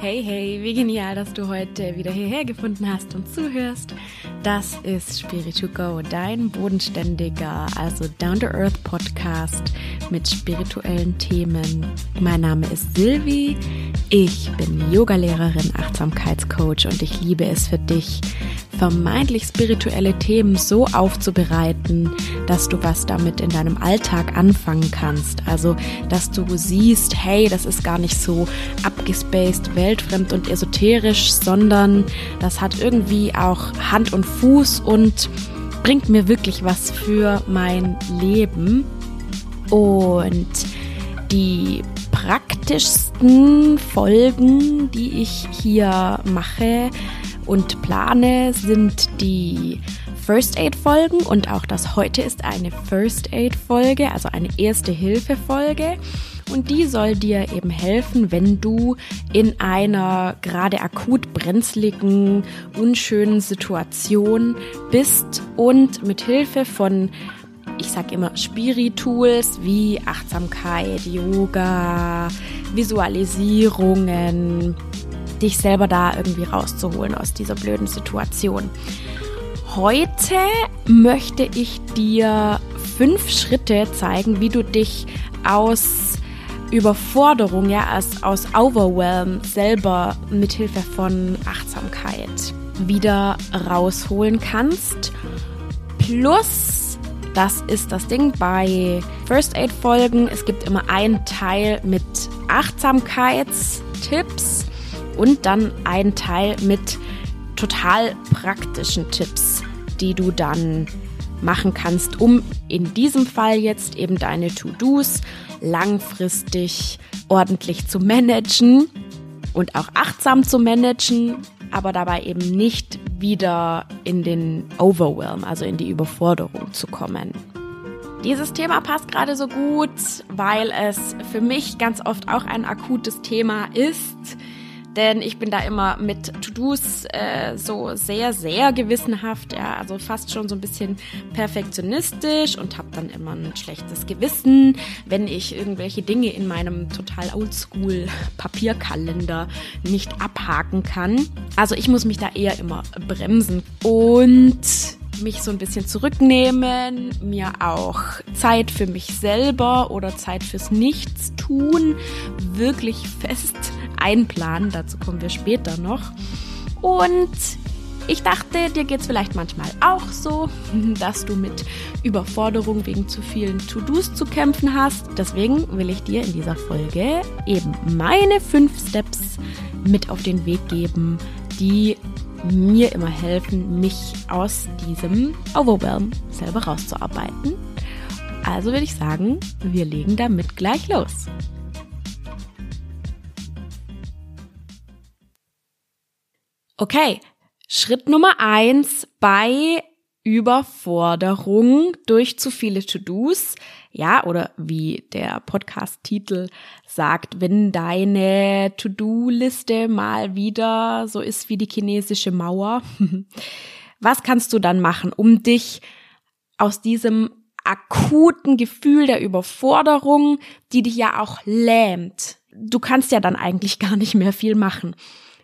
Hey, hey, wie genial, dass du heute wieder hierher gefunden hast und zuhörst. Das ist Spirit2Go, dein bodenständiger, also Down-to-Earth Podcast mit spirituellen Themen. Mein Name ist Silvi, ich bin Yogalehrerin, Achtsamkeitscoach und ich liebe es für dich, vermeintlich spirituelle Themen so aufzubereiten, dass du was damit in deinem Alltag anfangen kannst. Also, dass du siehst, hey, das ist gar nicht so abgespaced, weltfremd und esoterisch, sondern das hat irgendwie auch Hand und Fuß und bringt mir wirklich was für mein Leben. Und die praktischsten Folgen, die ich hier mache, und plane, sind die First Aid Folgen und auch das heute ist eine First Aid Folge, also eine Erste Hilfe Folge. Und die soll dir eben helfen, wenn du in einer gerade akut brenzligen, unschönen Situation bist und mit Hilfe von ich sag immer Spiritools wie Achtsamkeit, Yoga, Visualisierungen, dich selber da irgendwie rauszuholen aus dieser blöden Situation. Heute möchte ich dir fünf Schritte zeigen, wie du dich aus Überforderung, ja, aus, aus Overwhelm selber mithilfe von Achtsamkeit wieder rausholen kannst. Plus, das ist das Ding bei First Aid Folgen, es gibt immer einen Teil mit Achtsamkeitstipps und dann einen Teil mit total praktischen Tipps, die du dann machen kannst, um in diesem Fall jetzt eben deine To-Dos langfristig ordentlich zu managen und auch achtsam zu managen, aber dabei eben nicht wieder in den Overwhelm, also in die Überforderung zu kommen. Dieses Thema passt gerade so gut, weil es für mich ganz oft auch ein akutes Thema ist denn ich bin da immer mit To-Dos äh, so sehr, sehr gewissenhaft, ja, also fast schon so ein bisschen perfektionistisch und habe dann immer ein schlechtes Gewissen, wenn ich irgendwelche Dinge in meinem total oldschool Papierkalender nicht abhaken kann. Also ich muss mich da eher immer bremsen und mich so ein bisschen zurücknehmen, mir auch Zeit für mich selber oder Zeit fürs Nichtstun wirklich fest einplanen. Dazu kommen wir später noch. Und ich dachte, dir geht es vielleicht manchmal auch so, dass du mit Überforderung wegen zu vielen To-Dos zu kämpfen hast. Deswegen will ich dir in dieser Folge eben meine fünf Steps mit auf den Weg geben, die mir immer helfen, mich aus diesem Overwhelm selber rauszuarbeiten. Also würde ich sagen, wir legen damit gleich los. Okay, Schritt Nummer eins bei Überforderung durch zu viele To-Dos. Ja, oder wie der Podcast-Titel sagt, wenn deine To-Do-Liste mal wieder so ist wie die chinesische Mauer. Was kannst du dann machen, um dich aus diesem akuten Gefühl der Überforderung, die dich ja auch lähmt. Du kannst ja dann eigentlich gar nicht mehr viel machen.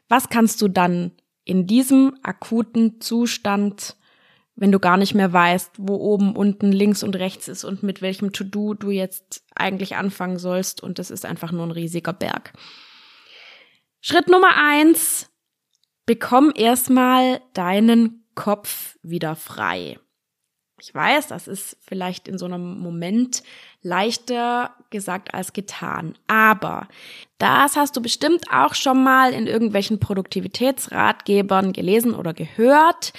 Was kannst du dann in diesem akuten Zustand, wenn du gar nicht mehr weißt, wo oben, unten, links und rechts ist und mit welchem To-Do du jetzt eigentlich anfangen sollst und das ist einfach nur ein riesiger Berg. Schritt Nummer eins, bekomm erstmal deinen Kopf wieder frei. Ich weiß, das ist vielleicht in so einem Moment leichter gesagt als getan. Aber das hast du bestimmt auch schon mal in irgendwelchen Produktivitätsratgebern gelesen oder gehört.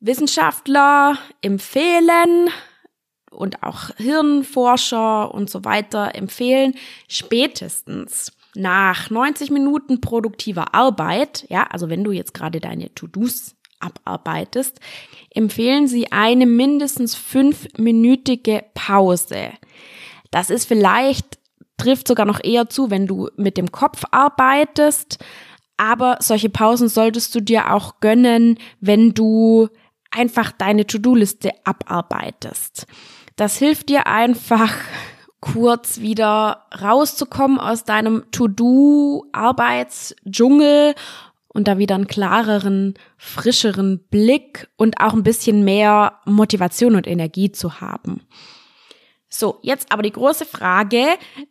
Wissenschaftler empfehlen und auch Hirnforscher und so weiter empfehlen spätestens nach 90 Minuten produktiver Arbeit, ja, also wenn du jetzt gerade deine To-Dos abarbeitest, empfehlen sie eine mindestens fünfminütige Pause. Das ist vielleicht, trifft sogar noch eher zu, wenn du mit dem Kopf arbeitest, aber solche Pausen solltest du dir auch gönnen, wenn du einfach deine To-Do-Liste abarbeitest. Das hilft dir einfach, kurz wieder rauszukommen aus deinem To-Do-Arbeitsdschungel und da wieder einen klareren, frischeren Blick und auch ein bisschen mehr Motivation und Energie zu haben. So, jetzt aber die große Frage,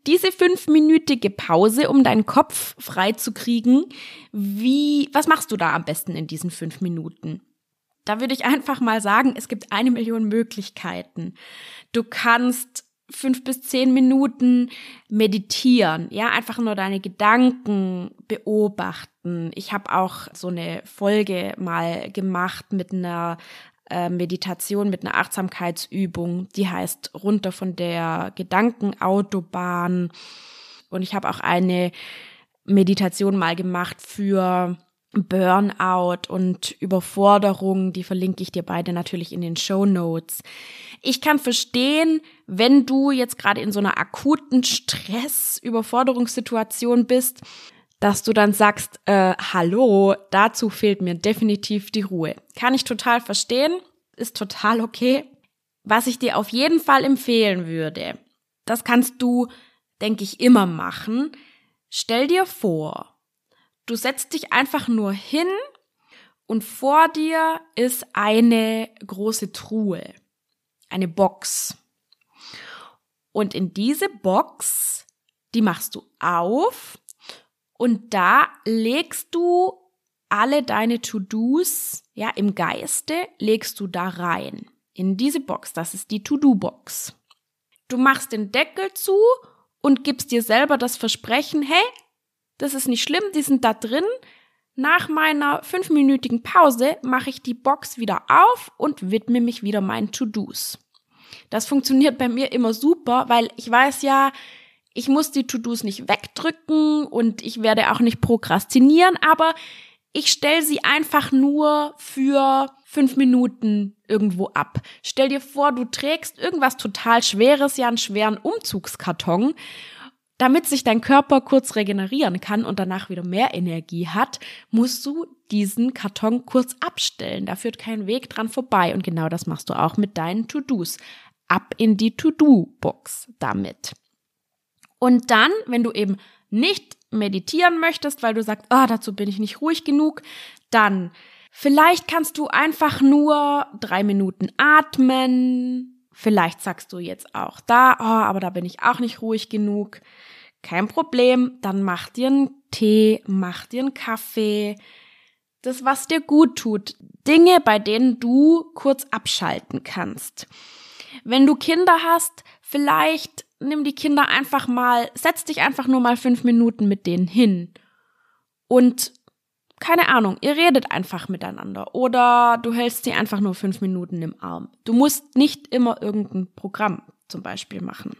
diese fünfminütige Pause, um deinen Kopf frei zu kriegen, wie, was machst du da am besten in diesen fünf Minuten? Da würde ich einfach mal sagen, es gibt eine Million Möglichkeiten. Du kannst fünf bis zehn Minuten meditieren, ja, einfach nur deine Gedanken beobachten. Ich habe auch so eine Folge mal gemacht mit einer äh, Meditation, mit einer Achtsamkeitsübung, die heißt runter von der Gedankenautobahn. Und ich habe auch eine Meditation mal gemacht für Burnout und Überforderung, die verlinke ich dir beide natürlich in den Show Notes. Ich kann verstehen, wenn du jetzt gerade in so einer akuten Stress-Überforderungssituation bist, dass du dann sagst, äh, hallo, dazu fehlt mir definitiv die Ruhe. Kann ich total verstehen, ist total okay. Was ich dir auf jeden Fall empfehlen würde, das kannst du, denke ich, immer machen. Stell dir vor, Du setzt dich einfach nur hin und vor dir ist eine große Truhe, eine Box. Und in diese Box, die machst du auf und da legst du alle deine To-Dos, ja, im Geiste legst du da rein. In diese Box, das ist die To-Do-Box. Du machst den Deckel zu und gibst dir selber das Versprechen, hey, das ist nicht schlimm, die sind da drin. Nach meiner fünfminütigen Pause mache ich die Box wieder auf und widme mich wieder meinen To-Dos. Das funktioniert bei mir immer super, weil ich weiß ja, ich muss die To-Dos nicht wegdrücken und ich werde auch nicht prokrastinieren, aber ich stelle sie einfach nur für fünf Minuten irgendwo ab. Stell dir vor, du trägst irgendwas total Schweres, ja einen schweren Umzugskarton damit sich dein Körper kurz regenerieren kann und danach wieder mehr Energie hat, musst du diesen Karton kurz abstellen. Da führt kein Weg dran vorbei. Und genau das machst du auch mit deinen To-Dos. Ab in die To-Do-Box damit. Und dann, wenn du eben nicht meditieren möchtest, weil du sagst, ah, oh, dazu bin ich nicht ruhig genug, dann vielleicht kannst du einfach nur drei Minuten atmen, Vielleicht sagst du jetzt auch da, oh, aber da bin ich auch nicht ruhig genug. Kein Problem, dann mach dir einen Tee, mach dir einen Kaffee. Das, was dir gut tut. Dinge, bei denen du kurz abschalten kannst. Wenn du Kinder hast, vielleicht nimm die Kinder einfach mal, setz dich einfach nur mal fünf Minuten mit denen hin und keine Ahnung, ihr redet einfach miteinander oder du hältst sie einfach nur fünf Minuten im Arm. Du musst nicht immer irgendein Programm zum Beispiel machen.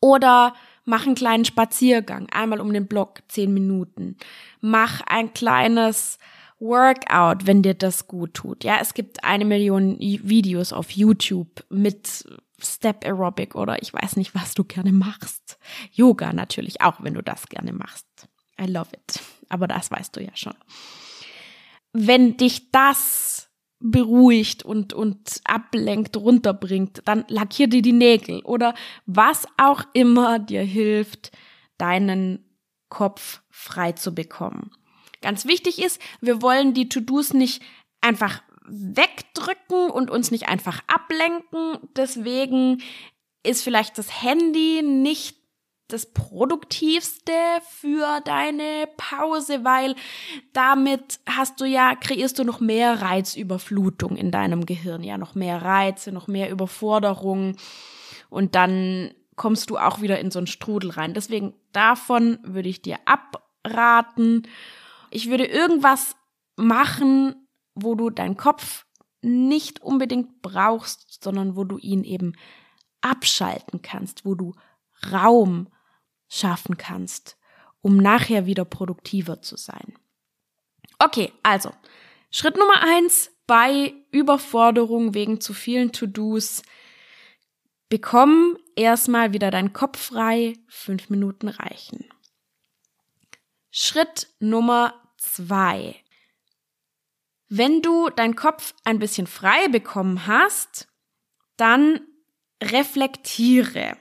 Oder mach einen kleinen Spaziergang, einmal um den Block, zehn Minuten. Mach ein kleines Workout, wenn dir das gut tut. Ja, es gibt eine Million Videos auf YouTube mit Step Aerobic oder ich weiß nicht, was du gerne machst. Yoga natürlich auch, wenn du das gerne machst. I love it. Aber das weißt du ja schon. Wenn dich das beruhigt und, und ablenkt, runterbringt, dann lackier dir die Nägel oder was auch immer dir hilft, deinen Kopf frei zu bekommen. Ganz wichtig ist, wir wollen die To-Dos nicht einfach wegdrücken und uns nicht einfach ablenken. Deswegen ist vielleicht das Handy nicht das Produktivste für deine Pause, weil damit hast du ja, kreierst du noch mehr Reizüberflutung in deinem Gehirn, ja, noch mehr Reize, noch mehr Überforderung und dann kommst du auch wieder in so einen Strudel rein. Deswegen davon würde ich dir abraten. Ich würde irgendwas machen, wo du deinen Kopf nicht unbedingt brauchst, sondern wo du ihn eben abschalten kannst, wo du Raum schaffen kannst, um nachher wieder produktiver zu sein. Okay, also Schritt Nummer eins bei Überforderung wegen zu vielen To-Dos. Bekomm erstmal wieder deinen Kopf frei, fünf Minuten reichen. Schritt Nummer zwei. Wenn du deinen Kopf ein bisschen frei bekommen hast, dann reflektiere.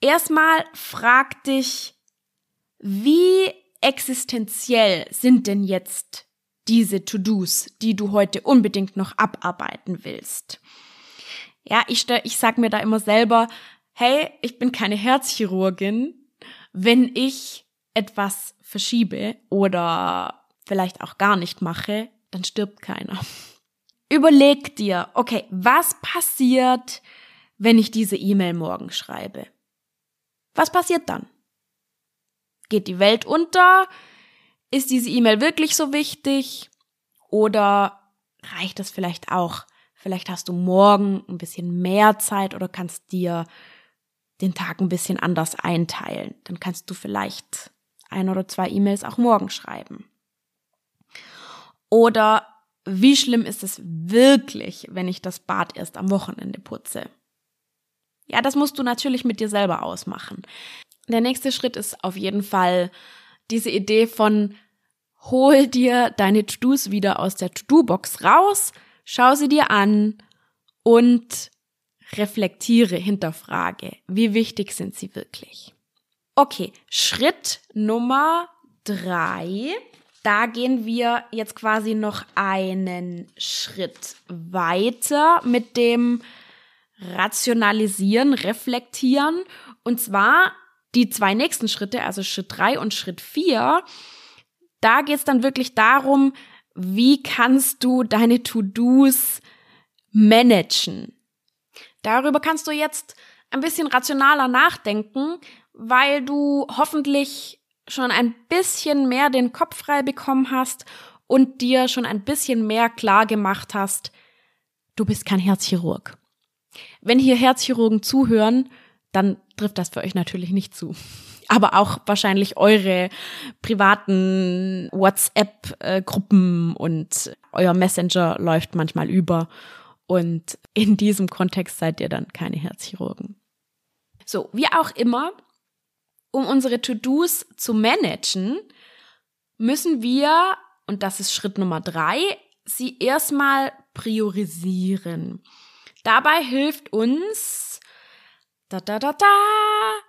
Erstmal frag dich, wie existenziell sind denn jetzt diese To-Dos, die du heute unbedingt noch abarbeiten willst? Ja, ich, ich sag mir da immer selber, hey, ich bin keine Herzchirurgin, wenn ich etwas verschiebe oder vielleicht auch gar nicht mache, dann stirbt keiner. Überleg dir, okay, was passiert, wenn ich diese E-Mail morgen schreibe? Was passiert dann? Geht die Welt unter? Ist diese E-Mail wirklich so wichtig? Oder reicht es vielleicht auch? Vielleicht hast du morgen ein bisschen mehr Zeit oder kannst dir den Tag ein bisschen anders einteilen. Dann kannst du vielleicht ein oder zwei E-Mails auch morgen schreiben. Oder wie schlimm ist es wirklich, wenn ich das Bad erst am Wochenende putze? Ja, das musst du natürlich mit dir selber ausmachen. Der nächste Schritt ist auf jeden Fall diese Idee von hol dir deine To-Dos wieder aus der To-Do-Box raus, schau sie dir an und reflektiere, hinterfrage, wie wichtig sind sie wirklich. Okay, Schritt Nummer drei. Da gehen wir jetzt quasi noch einen Schritt weiter mit dem Rationalisieren, Reflektieren. Und zwar die zwei nächsten Schritte, also Schritt drei und Schritt vier. Da geht es dann wirklich darum, wie kannst du deine To-Dos managen. Darüber kannst du jetzt ein bisschen rationaler nachdenken, weil du hoffentlich schon ein bisschen mehr den Kopf frei bekommen hast und dir schon ein bisschen mehr klar gemacht hast, du bist kein Herzchirurg. Wenn hier Herzchirurgen zuhören, dann trifft das für euch natürlich nicht zu. Aber auch wahrscheinlich eure privaten WhatsApp-Gruppen und euer Messenger läuft manchmal über. Und in diesem Kontext seid ihr dann keine Herzchirurgen. So, wie auch immer, um unsere To-Dos zu managen, müssen wir, und das ist Schritt Nummer drei, sie erstmal priorisieren. Dabei hilft uns, da da da da,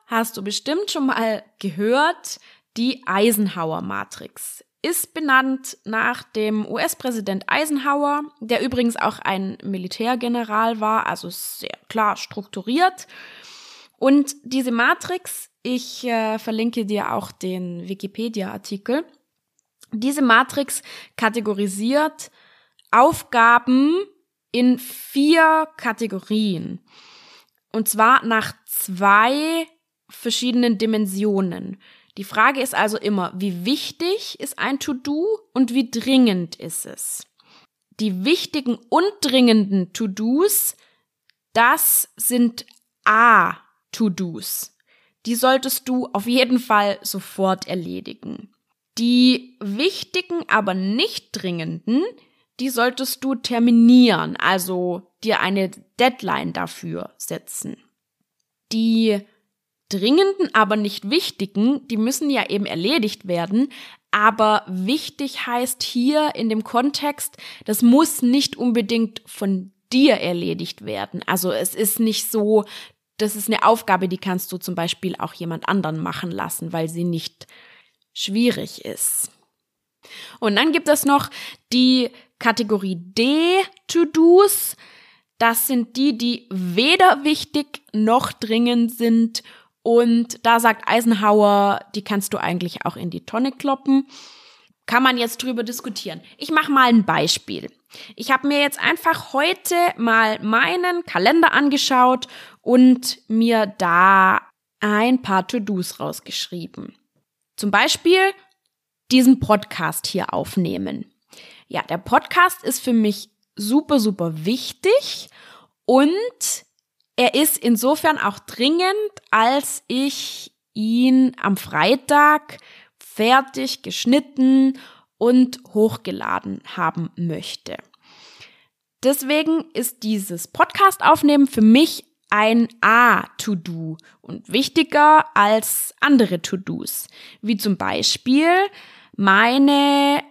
hast du bestimmt schon mal gehört, die Eisenhower-Matrix ist benannt nach dem US-Präsident Eisenhower, der übrigens auch ein Militärgeneral war, also sehr klar strukturiert. Und diese Matrix, ich äh, verlinke dir auch den Wikipedia-Artikel, diese Matrix kategorisiert Aufgaben in vier Kategorien. Und zwar nach zwei verschiedenen Dimensionen. Die Frage ist also immer, wie wichtig ist ein To-Do und wie dringend ist es? Die wichtigen und dringenden To-Dos, das sind A-To-Dos. Die solltest du auf jeden Fall sofort erledigen. Die wichtigen, aber nicht dringenden, die solltest du terminieren, also dir eine Deadline dafür setzen. Die dringenden, aber nicht wichtigen, die müssen ja eben erledigt werden. Aber wichtig heißt hier in dem Kontext, das muss nicht unbedingt von dir erledigt werden. Also es ist nicht so, das ist eine Aufgabe, die kannst du zum Beispiel auch jemand anderen machen lassen, weil sie nicht schwierig ist. Und dann gibt es noch die Kategorie D To-Dos. Das sind die, die weder wichtig noch dringend sind und da sagt Eisenhower, die kannst du eigentlich auch in die Tonne kloppen. Kann man jetzt drüber diskutieren. Ich mache mal ein Beispiel. Ich habe mir jetzt einfach heute mal meinen Kalender angeschaut und mir da ein paar To-Dos rausgeschrieben. Zum Beispiel diesen Podcast hier aufnehmen. Ja, der Podcast ist für mich super, super wichtig und er ist insofern auch dringend, als ich ihn am Freitag fertig geschnitten und hochgeladen haben möchte. Deswegen ist dieses Podcast aufnehmen für mich ein A-To-Do und wichtiger als andere To-Dos, wie zum Beispiel meine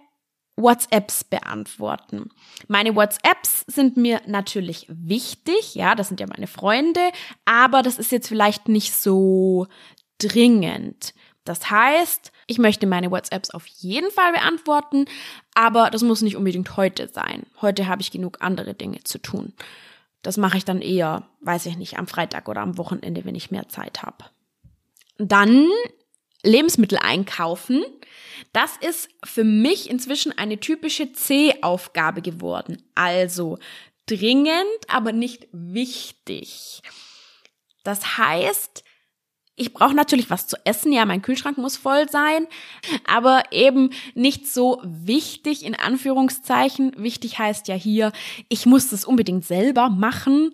WhatsApps beantworten. Meine WhatsApps sind mir natürlich wichtig, ja, das sind ja meine Freunde, aber das ist jetzt vielleicht nicht so dringend. Das heißt, ich möchte meine WhatsApps auf jeden Fall beantworten, aber das muss nicht unbedingt heute sein. Heute habe ich genug andere Dinge zu tun. Das mache ich dann eher, weiß ich nicht, am Freitag oder am Wochenende, wenn ich mehr Zeit habe. Dann Lebensmittel einkaufen. Das ist für mich inzwischen eine typische C-Aufgabe geworden. Also dringend, aber nicht wichtig. Das heißt, ich brauche natürlich was zu essen, ja, mein Kühlschrank muss voll sein, aber eben nicht so wichtig in Anführungszeichen. Wichtig heißt ja hier, ich muss das unbedingt selber machen.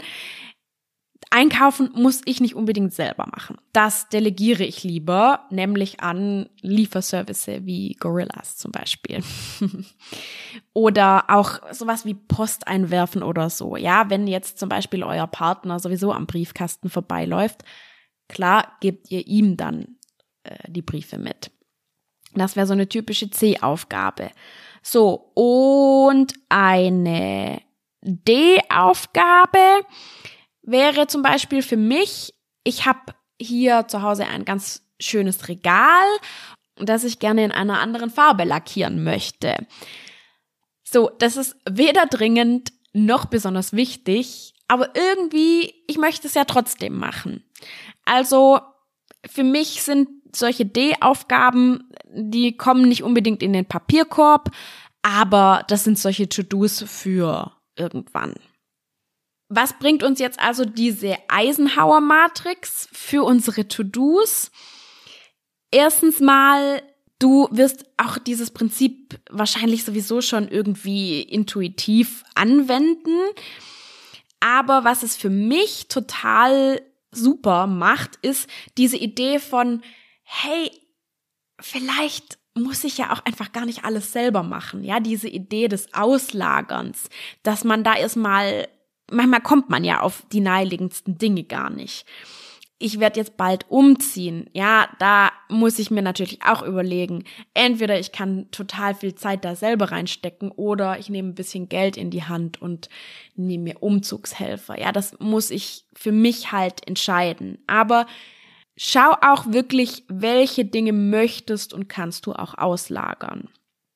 Einkaufen muss ich nicht unbedingt selber machen. Das delegiere ich lieber, nämlich an Lieferservice wie Gorillas zum Beispiel. oder auch sowas wie Post einwerfen oder so. Ja, wenn jetzt zum Beispiel euer Partner sowieso am Briefkasten vorbeiläuft, klar gebt ihr ihm dann äh, die Briefe mit. Das wäre so eine typische C-Aufgabe. So, und eine D-Aufgabe wäre zum Beispiel für mich, ich habe hier zu Hause ein ganz schönes Regal, das ich gerne in einer anderen Farbe lackieren möchte. So, das ist weder dringend noch besonders wichtig, aber irgendwie, ich möchte es ja trotzdem machen. Also, für mich sind solche D-Aufgaben, die kommen nicht unbedingt in den Papierkorb, aber das sind solche To-Dos für irgendwann. Was bringt uns jetzt also diese Eisenhower-Matrix für unsere To-Dos? Erstens mal, du wirst auch dieses Prinzip wahrscheinlich sowieso schon irgendwie intuitiv anwenden. Aber was es für mich total super macht, ist diese Idee von, hey, vielleicht muss ich ja auch einfach gar nicht alles selber machen. Ja, diese Idee des Auslagerns, dass man da erstmal manchmal kommt man ja auf die naheliegendsten Dinge gar nicht. Ich werde jetzt bald umziehen. Ja, da muss ich mir natürlich auch überlegen. Entweder ich kann total viel Zeit da selber reinstecken oder ich nehme ein bisschen Geld in die Hand und nehme mir Umzugshelfer. Ja, das muss ich für mich halt entscheiden. Aber schau auch wirklich, welche Dinge möchtest und kannst du auch auslagern.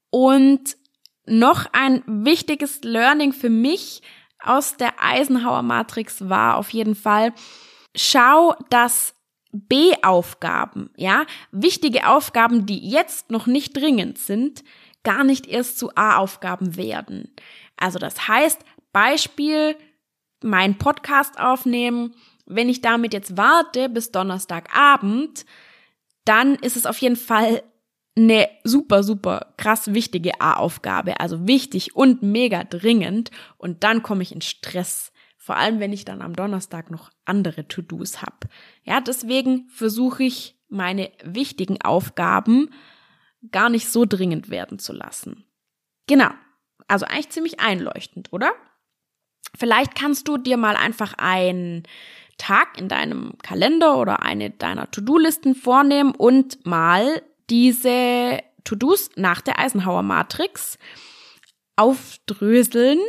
Und noch ein wichtiges Learning für mich aus der Eisenhower Matrix war auf jeden Fall, schau, dass B-Aufgaben, ja, wichtige Aufgaben, die jetzt noch nicht dringend sind, gar nicht erst zu A-Aufgaben werden. Also das heißt, Beispiel, mein Podcast aufnehmen, wenn ich damit jetzt warte bis Donnerstagabend, dann ist es auf jeden Fall eine super, super krass wichtige A-Aufgabe, also wichtig und mega dringend. Und dann komme ich in Stress. Vor allem, wenn ich dann am Donnerstag noch andere To-Dos habe. Ja, deswegen versuche ich, meine wichtigen Aufgaben gar nicht so dringend werden zu lassen. Genau. Also eigentlich ziemlich einleuchtend, oder? Vielleicht kannst du dir mal einfach einen Tag in deinem Kalender oder eine deiner To-Do-Listen vornehmen und mal diese To-Dos nach der Eisenhower Matrix aufdröseln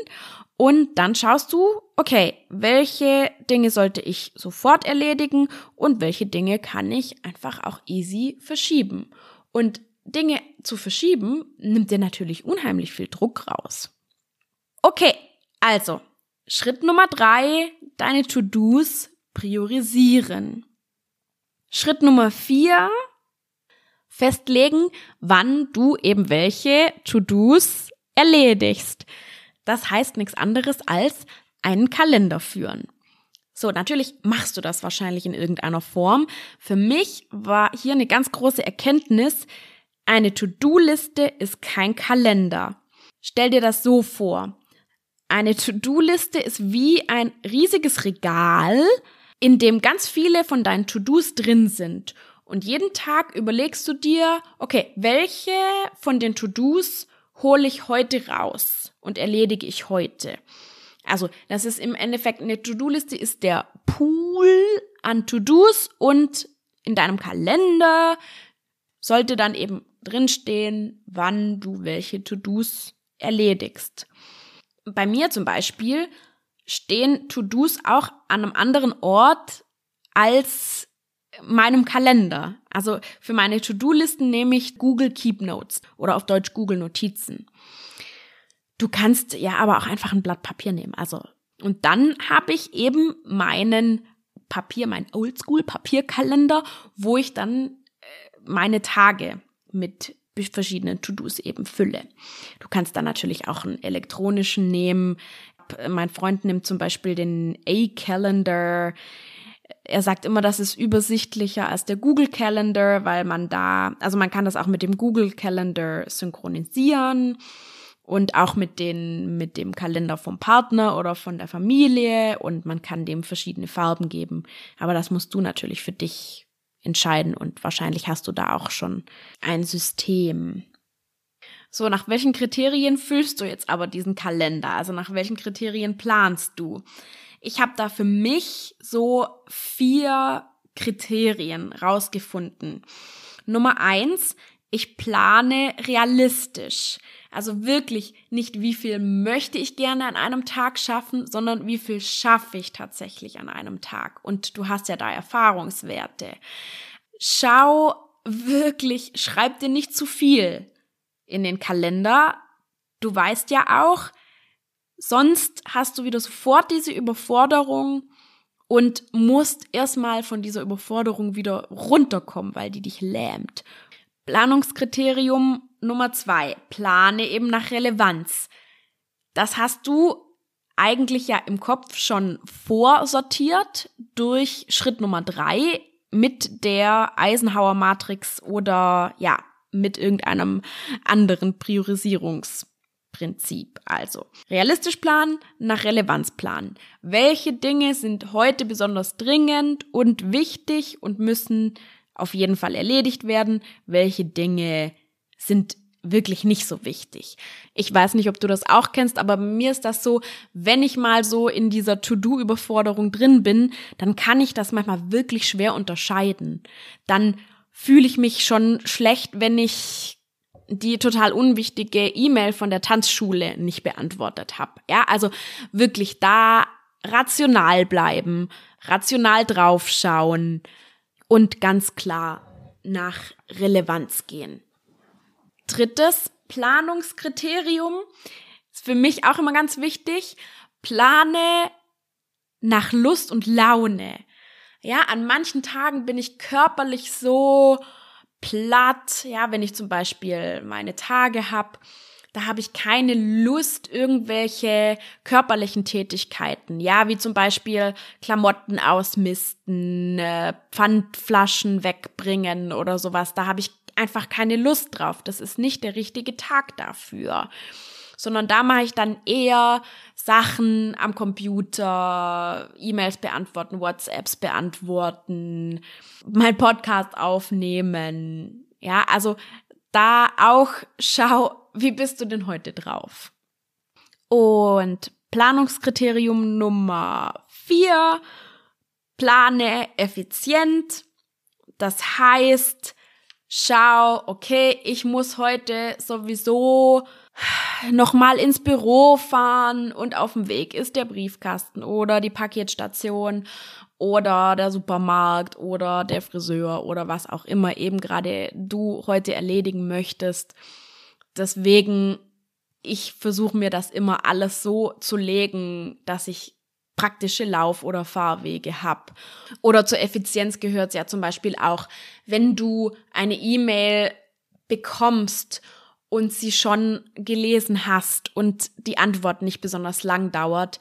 und dann schaust du, okay, welche Dinge sollte ich sofort erledigen und welche Dinge kann ich einfach auch easy verschieben. Und Dinge zu verschieben nimmt dir natürlich unheimlich viel Druck raus. Okay, also Schritt Nummer drei, deine To-Dos priorisieren. Schritt Nummer vier, festlegen, wann du eben welche To-Dos erledigst. Das heißt nichts anderes als einen Kalender führen. So, natürlich machst du das wahrscheinlich in irgendeiner Form. Für mich war hier eine ganz große Erkenntnis, eine To-Do-Liste ist kein Kalender. Stell dir das so vor. Eine To-Do-Liste ist wie ein riesiges Regal, in dem ganz viele von deinen To-Dos drin sind. Und jeden Tag überlegst du dir, okay, welche von den To-Dos hole ich heute raus und erledige ich heute? Also, das ist im Endeffekt eine To-Do-Liste ist der Pool an To-Dos und in deinem Kalender sollte dann eben drinstehen, wann du welche To-Dos erledigst. Bei mir zum Beispiel stehen To-Dos auch an einem anderen Ort als meinem Kalender. Also für meine To-Do-Listen nehme ich Google Keep Notes oder auf Deutsch Google Notizen. Du kannst ja aber auch einfach ein Blatt Papier nehmen. Also und dann habe ich eben meinen Papier, mein Oldschool Papierkalender, wo ich dann äh, meine Tage mit verschiedenen To-Dos eben fülle. Du kannst dann natürlich auch einen elektronischen nehmen. Mein Freund nimmt zum Beispiel den A-Calendar. Er sagt immer, das ist übersichtlicher als der Google Calendar, weil man da, also man kann das auch mit dem Google Calendar synchronisieren und auch mit den mit dem Kalender vom Partner oder von der Familie und man kann dem verschiedene Farben geben, aber das musst du natürlich für dich entscheiden und wahrscheinlich hast du da auch schon ein System. So, nach welchen Kriterien füllst du jetzt aber diesen Kalender? Also nach welchen Kriterien planst du? Ich habe da für mich so vier Kriterien rausgefunden. Nummer eins, ich plane realistisch. Also wirklich nicht, wie viel möchte ich gerne an einem Tag schaffen, sondern wie viel schaffe ich tatsächlich an einem Tag. Und du hast ja da Erfahrungswerte. Schau wirklich, schreib dir nicht zu viel in den Kalender. Du weißt ja auch, sonst hast du wieder sofort diese Überforderung und musst erstmal von dieser Überforderung wieder runterkommen, weil die dich lähmt. Planungskriterium Nummer zwei, plane eben nach Relevanz. Das hast du eigentlich ja im Kopf schon vorsortiert durch Schritt Nummer drei mit der Eisenhower Matrix oder ja, mit irgendeinem anderen Priorisierungsprinzip. Also realistisch planen, nach Relevanz planen. Welche Dinge sind heute besonders dringend und wichtig und müssen auf jeden Fall erledigt werden? Welche Dinge sind wirklich nicht so wichtig. Ich weiß nicht, ob du das auch kennst, aber mir ist das so, wenn ich mal so in dieser To-Do-Überforderung drin bin, dann kann ich das manchmal wirklich schwer unterscheiden. Dann fühle ich mich schon schlecht, wenn ich die total unwichtige E-Mail von der Tanzschule nicht beantwortet habe. Ja, also wirklich da rational bleiben, rational draufschauen und ganz klar nach Relevanz gehen. Drittes Planungskriterium ist für mich auch immer ganz wichtig. Plane nach Lust und Laune. Ja, an manchen Tagen bin ich körperlich so platt. Ja, wenn ich zum Beispiel meine Tage habe, da habe ich keine Lust, irgendwelche körperlichen Tätigkeiten. Ja, wie zum Beispiel Klamotten ausmisten, äh, Pfandflaschen wegbringen oder sowas. Da habe ich einfach keine Lust drauf. Das ist nicht der richtige Tag dafür. Sondern da mache ich dann eher Sachen am Computer, E-Mails beantworten, WhatsApps beantworten, mein Podcast aufnehmen. Ja, also da auch schau, wie bist du denn heute drauf? Und Planungskriterium Nummer vier, plane effizient. Das heißt, schau, okay, ich muss heute sowieso nochmal ins Büro fahren und auf dem Weg ist der Briefkasten oder die Paketstation oder der Supermarkt oder der Friseur oder was auch immer eben gerade du heute erledigen möchtest. Deswegen, ich versuche mir das immer alles so zu legen, dass ich praktische Lauf- oder Fahrwege habe. Oder zur Effizienz gehört ja zum Beispiel auch, wenn du eine E-Mail bekommst und sie schon gelesen hast und die Antwort nicht besonders lang dauert,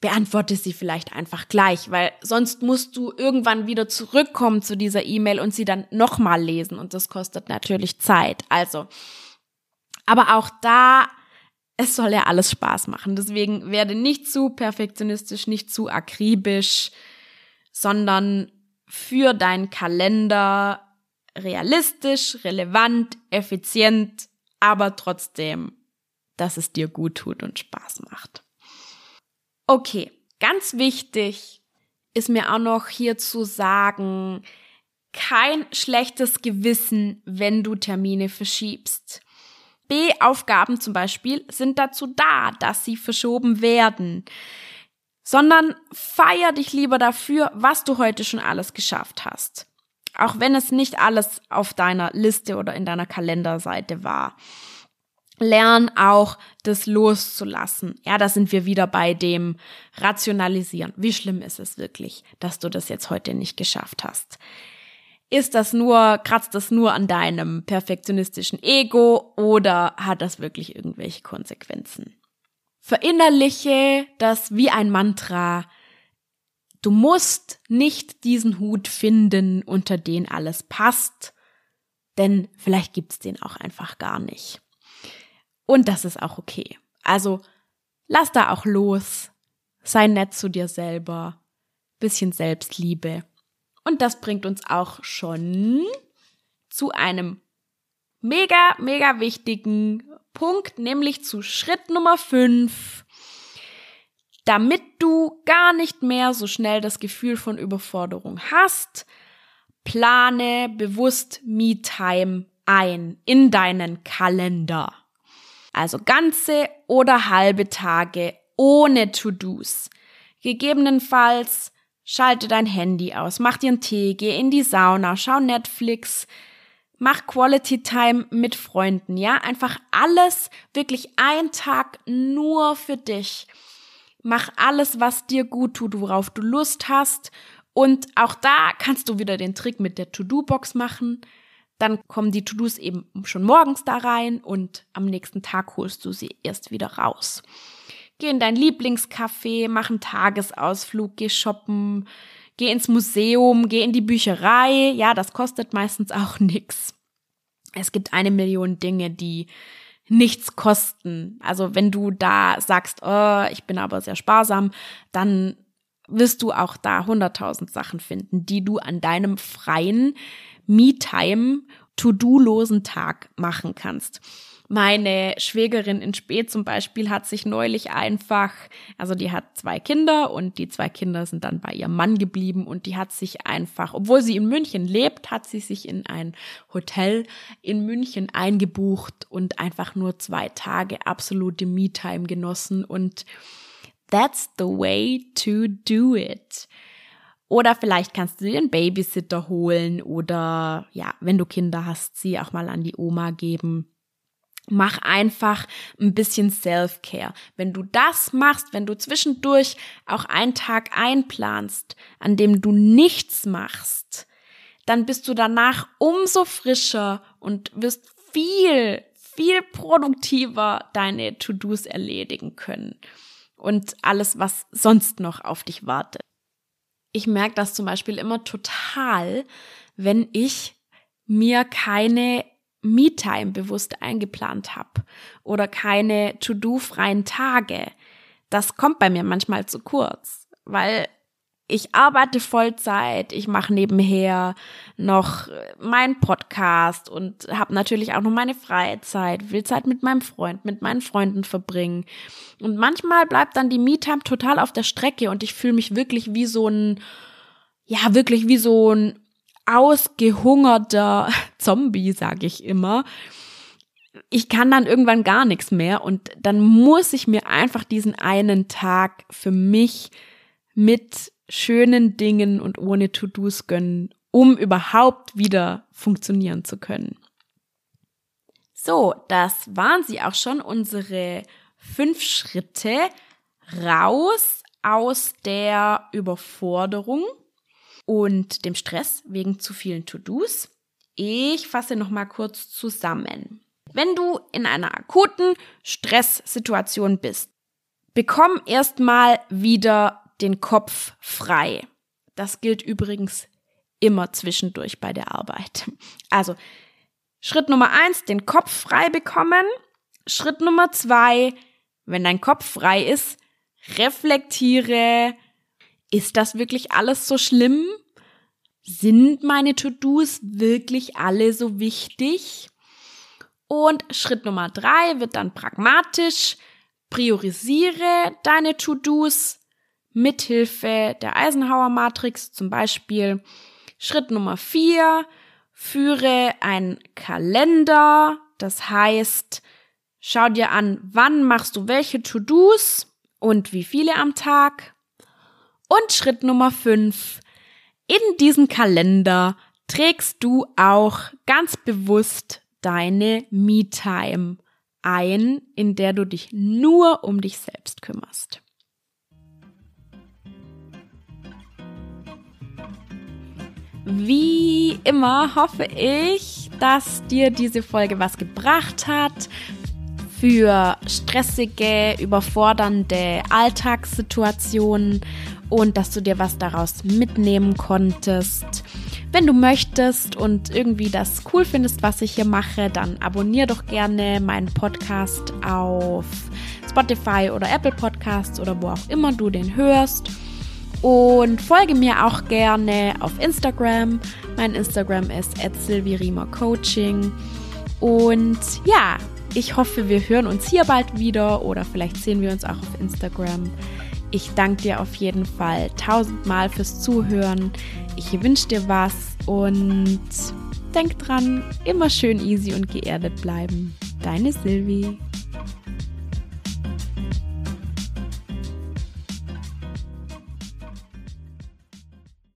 beantworte sie vielleicht einfach gleich, weil sonst musst du irgendwann wieder zurückkommen zu dieser E-Mail und sie dann nochmal lesen und das kostet natürlich Zeit. Also, aber auch da es soll ja alles Spaß machen. Deswegen werde nicht zu perfektionistisch, nicht zu akribisch, sondern für deinen Kalender realistisch, relevant, effizient, aber trotzdem, dass es dir gut tut und Spaß macht. Okay, ganz wichtig ist mir auch noch hier zu sagen, kein schlechtes Gewissen, wenn du Termine verschiebst. B-Aufgaben zum Beispiel sind dazu da, dass sie verschoben werden, sondern feier dich lieber dafür, was du heute schon alles geschafft hast. Auch wenn es nicht alles auf deiner Liste oder in deiner Kalenderseite war. Lern auch, das loszulassen. Ja, da sind wir wieder bei dem Rationalisieren. Wie schlimm ist es wirklich, dass du das jetzt heute nicht geschafft hast? Ist das nur, kratzt das nur an deinem perfektionistischen Ego oder hat das wirklich irgendwelche Konsequenzen? Verinnerliche das wie ein Mantra. Du musst nicht diesen Hut finden, unter den alles passt, denn vielleicht gibt's den auch einfach gar nicht. Und das ist auch okay. Also lass da auch los, sei nett zu dir selber, bisschen Selbstliebe und das bringt uns auch schon zu einem mega, mega wichtigen Punkt, nämlich zu Schritt Nummer 5. Damit du gar nicht mehr so schnell das Gefühl von Überforderung hast, plane bewusst Me-Time ein in deinen Kalender. Also ganze oder halbe Tage ohne To-Dos. Gegebenenfalls Schalte dein Handy aus, mach dir einen Tee, geh in die Sauna, schau Netflix, mach Quality Time mit Freunden, ja? Einfach alles, wirklich ein Tag nur für dich. Mach alles, was dir gut tut, worauf du Lust hast. Und auch da kannst du wieder den Trick mit der To-Do-Box machen. Dann kommen die To-Dos eben schon morgens da rein und am nächsten Tag holst du sie erst wieder raus. Geh in dein Lieblingscafé, mach einen Tagesausflug, geh shoppen, geh ins Museum, geh in die Bücherei. Ja, das kostet meistens auch nix. Es gibt eine Million Dinge, die nichts kosten. Also wenn du da sagst, oh, ich bin aber sehr sparsam, dann wirst du auch da hunderttausend Sachen finden, die du an deinem freien Me-Time, To-Do-losen Tag machen kannst. Meine Schwägerin in Spee zum Beispiel hat sich neulich einfach, also die hat zwei Kinder und die zwei Kinder sind dann bei ihrem Mann geblieben und die hat sich einfach, obwohl sie in München lebt, hat sie sich in ein Hotel in München eingebucht und einfach nur zwei Tage absolute Me-Time genossen und that's the way to do it. Oder vielleicht kannst du dir einen Babysitter holen oder ja, wenn du Kinder hast, sie auch mal an die Oma geben. Mach einfach ein bisschen Self-Care. Wenn du das machst, wenn du zwischendurch auch einen Tag einplanst, an dem du nichts machst, dann bist du danach umso frischer und wirst viel, viel produktiver deine To-Dos erledigen können. Und alles, was sonst noch auf dich wartet. Ich merke das zum Beispiel immer total, wenn ich mir keine Me-Time bewusst eingeplant habe oder keine To-Do-freien Tage. Das kommt bei mir manchmal zu kurz, weil ich arbeite Vollzeit, ich mache nebenher noch meinen Podcast und habe natürlich auch noch meine Freizeit, will Zeit mit meinem Freund, mit meinen Freunden verbringen. Und manchmal bleibt dann die Me-Time total auf der Strecke und ich fühle mich wirklich wie so ein, ja, wirklich wie so ein ausgehungerter Zombie, sage ich immer. Ich kann dann irgendwann gar nichts mehr und dann muss ich mir einfach diesen einen Tag für mich mit schönen Dingen und ohne To-Dos gönnen, um überhaupt wieder funktionieren zu können. So, das waren sie auch schon, unsere fünf Schritte raus aus der Überforderung und dem Stress wegen zu vielen To-Dos. Ich fasse noch mal kurz zusammen. Wenn du in einer akuten Stresssituation bist, bekomm erstmal wieder den Kopf frei. Das gilt übrigens immer zwischendurch bei der Arbeit. Also Schritt Nummer eins, den Kopf frei bekommen. Schritt Nummer zwei, wenn dein Kopf frei ist, reflektiere, ist das wirklich alles so schlimm? Sind meine To-Dos wirklich alle so wichtig? Und Schritt Nummer drei wird dann pragmatisch. Priorisiere deine To-Dos mithilfe der Eisenhower Matrix zum Beispiel. Schritt Nummer vier, führe einen Kalender. Das heißt, schau dir an, wann machst du welche To-Dos und wie viele am Tag. Und Schritt Nummer fünf, in diesen Kalender trägst du auch ganz bewusst deine Me-Time ein, in der du dich nur um dich selbst kümmerst. Wie immer hoffe ich, dass dir diese Folge was gebracht hat für stressige, überfordernde Alltagssituationen und dass du dir was daraus mitnehmen konntest. Wenn du möchtest und irgendwie das cool findest, was ich hier mache, dann abonnier doch gerne meinen Podcast auf Spotify oder Apple Podcasts oder wo auch immer du den hörst. Und folge mir auch gerne auf Instagram. Mein Instagram ist Coaching. Und ja, ich hoffe, wir hören uns hier bald wieder oder vielleicht sehen wir uns auch auf Instagram. Ich danke dir auf jeden Fall tausendmal fürs Zuhören. Ich wünsche dir was und denk dran, immer schön easy und geerdet bleiben. Deine Silvi.